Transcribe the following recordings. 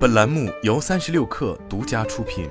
本栏目由三十六氪独家出品。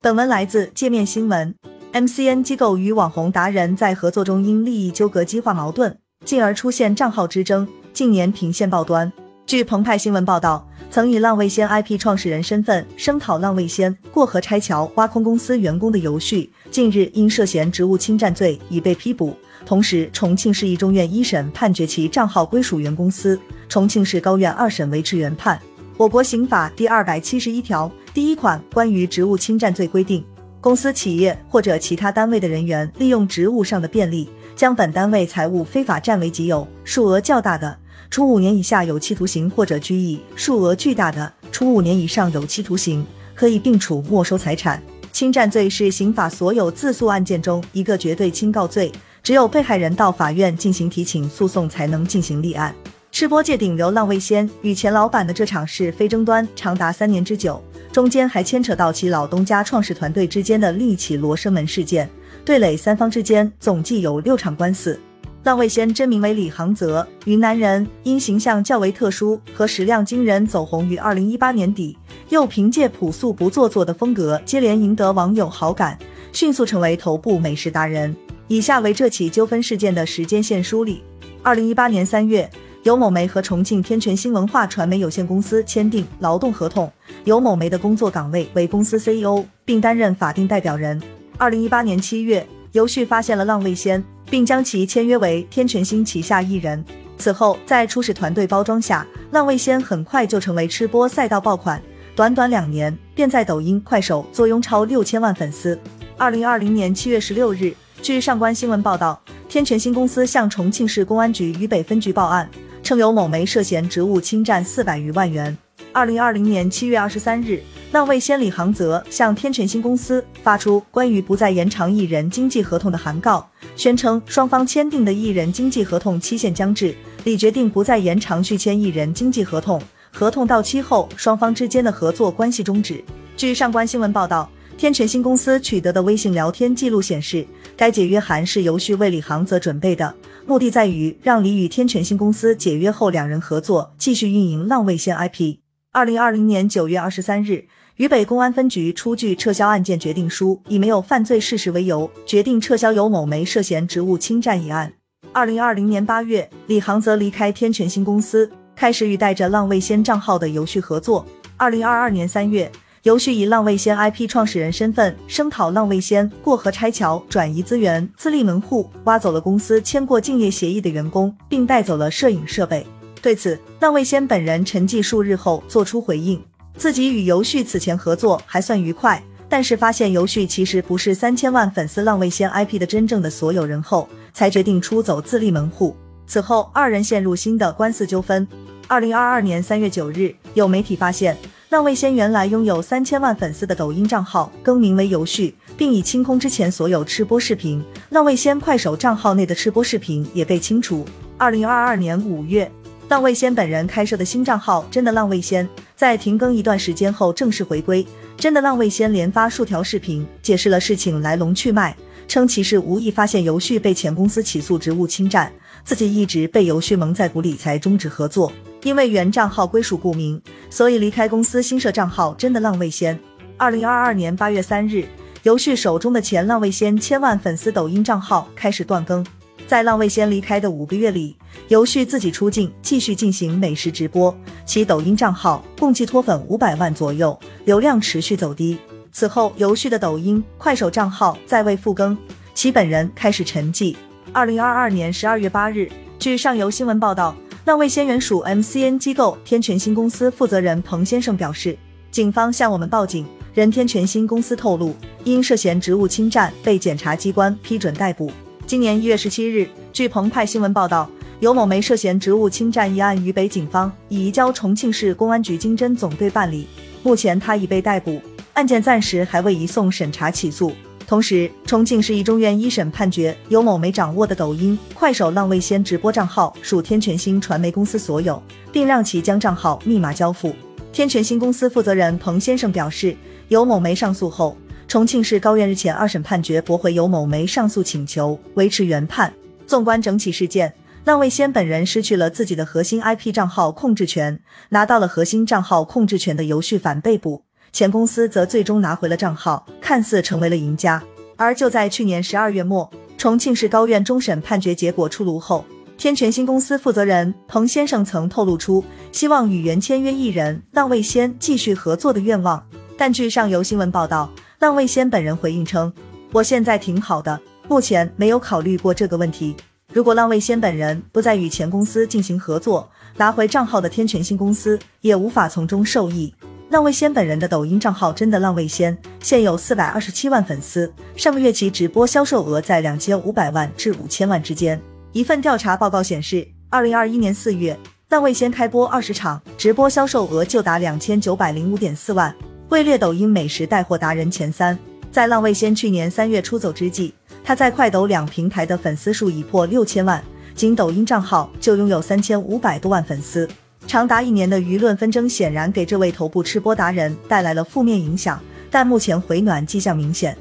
本文来自界面新闻。MCN 机构与网红达人在合作中因利益纠葛激化矛盾，进而出现账号之争，近年频现报端。据澎湃新闻报道，曾以浪味仙 IP 创始人身份声讨浪味仙过河拆桥、挖空公司员工的游旭，近日因涉嫌职务侵占罪已被批捕。同时，重庆市一中院一审判决其账号归属原公司，重庆市高院二审维持原判。我国刑法第二百七十一条第一款关于职务侵占罪规定，公司、企业或者其他单位的人员利用职务上的便利，将本单位财物非法占为己有，数额较大的。处五年以下有期徒刑或者拘役，数额巨大的，处五年以上有期徒刑，可以并处没收财产。侵占罪是刑法所有自诉案件中一个绝对轻告罪，只有被害人到法院进行提请诉讼才能进行立案。吃播界顶流浪味仙与前老板的这场是非争端长达三年之久，中间还牵扯到其老东家创始团队之间的另一起罗生门事件，对垒三方之间总计有六场官司。浪味仙真名为李航泽，云南人，因形象较为特殊和食量惊人走红于二零一八年底，又凭借朴素不做作的风格接连赢得网友好感，迅速成为头部美食达人。以下为这起纠纷事件的时间线梳理：二零一八年三月，尤某梅和重庆天全新文化传媒有限公司签订劳动合同，尤某梅的工作岗位为公司 CEO，并担任法定代表人。二零一八年七月，尤旭发现了浪味仙。并将其签约为天全星旗下艺人。此后，在初始团队包装下，浪味仙很快就成为吃播赛道爆款，短短两年便在抖音、快手坐拥超六千万粉丝。二零二零年七月十六日，据上官新闻报道，天全星公司向重庆市公安局渝北分局报案，称有某梅涉嫌职务侵占四百余万元。二零二零年七月二十三日。浪味仙李航泽向天全星公司发出关于不再延长艺人经纪合同的函告，宣称双方签订的艺人经纪合同期限将至，李决定不再延长续签艺人经纪合同，合同到期后双方之间的合作关系终止。据上官新闻报道，天全星公司取得的微信聊天记录显示，该解约函是由旭为李航泽准备的，目的在于让李与天全星公司解约后两人合作继续运营浪味仙 IP。二零二零年九月二十三日。渝北公安分局出具撤销案件决定书，以没有犯罪事实为由，决定撤销由某梅涉嫌职务侵占一案。二零二零年八月，李航则离开天全新公司，开始与带着浪味仙账号的游旭合作。二零二二年三月，游旭以浪味仙 IP 创始人身份声讨浪味仙过河拆桥、转移资源、自立门户，挖走了公司签过竞业协议的员工，并带走了摄影设备。对此，浪味仙本人沉寂数日后作出回应。自己与游旭此前合作还算愉快，但是发现游旭其实不是三千万粉丝浪味仙 IP 的真正的所有人后，才决定出走自立门户。此后，二人陷入新的官司纠纷。二零二二年三月九日，有媒体发现浪味仙原来拥有三千万粉丝的抖音账号更名为游旭，并已清空之前所有吃播视频。浪味仙快手账号内的吃播视频也被清除。二零二二年五月，浪味仙本人开设的新账号真的浪味仙。在停更一段时间后正式回归，真的浪味仙连发数条视频，解释了事情来龙去脉，称其是无意发现游旭被前公司起诉职务侵占，自己一直被游旭蒙在鼓里才终止合作。因为原账号归属不明，所以离开公司新设账号真的浪味仙。二零二二年八月三日，游旭手中的前浪味仙千万粉丝抖音账号开始断更。在浪味仙离开的五个月里，游旭自己出镜，继续进行美食直播，其抖音账号共计脱粉五百万左右，流量持续走低。此后，游旭的抖音、快手账号再未复更，其本人开始沉寂。二零二二年十二月八日，据上游新闻报道，浪味仙原属 MCN 机构天全新公司负责人彭先生表示，警方向我们报警，任天全新公司透露，因涉嫌职务侵占被检察机关批准逮捕。今年一月十七日，据澎湃新闻报道，尤某梅涉嫌职务侵占一案，渝北警方已移交重庆市公安局经侦总队办理。目前他已被逮捕，案件暂时还未移送审查起诉。同时，重庆市一中院一审判决尤某梅掌握的抖音、快手浪味仙直播账号属天全星传媒公司所有，并让其将账号密码交付。天全星公司负责人彭先生表示，尤某梅上诉后。重庆市高院日前二审判决驳回尤某梅上诉请求，维持原判。纵观整起事件，浪味仙本人失去了自己的核心 IP 账号控制权，拿到了核心账号控制权的游戏反被捕，前公司则最终拿回了账号，看似成为了赢家。而就在去年十二月末，重庆市高院终审判决结果出炉后，天全新公司负责人彭先生曾透露出希望与原签约艺人浪味仙继续合作的愿望。但据上游新闻报道，浪味仙本人回应称：“我现在挺好的，目前没有考虑过这个问题。如果浪味仙本人不再与前公司进行合作，拿回账号的天全新公司也无法从中受益。”浪味仙本人的抖音账号真的浪味仙现有四百二十七万粉丝，上个月其直播销售额在两千五百万至五千万之间。一份调查报告显示，二零二一年四月，浪味仙开播二十场，直播销售额就达两千九百零五点四万，位列抖音美食带货达人前三。在浪味仙去年三月出走之际，他在快抖两平台的粉丝数已破六千万，仅抖音账号就拥有三千五百多万粉丝。长达一年的舆论纷争显然给这位头部吃播达人带来了负面影响，但目前回暖迹象明显。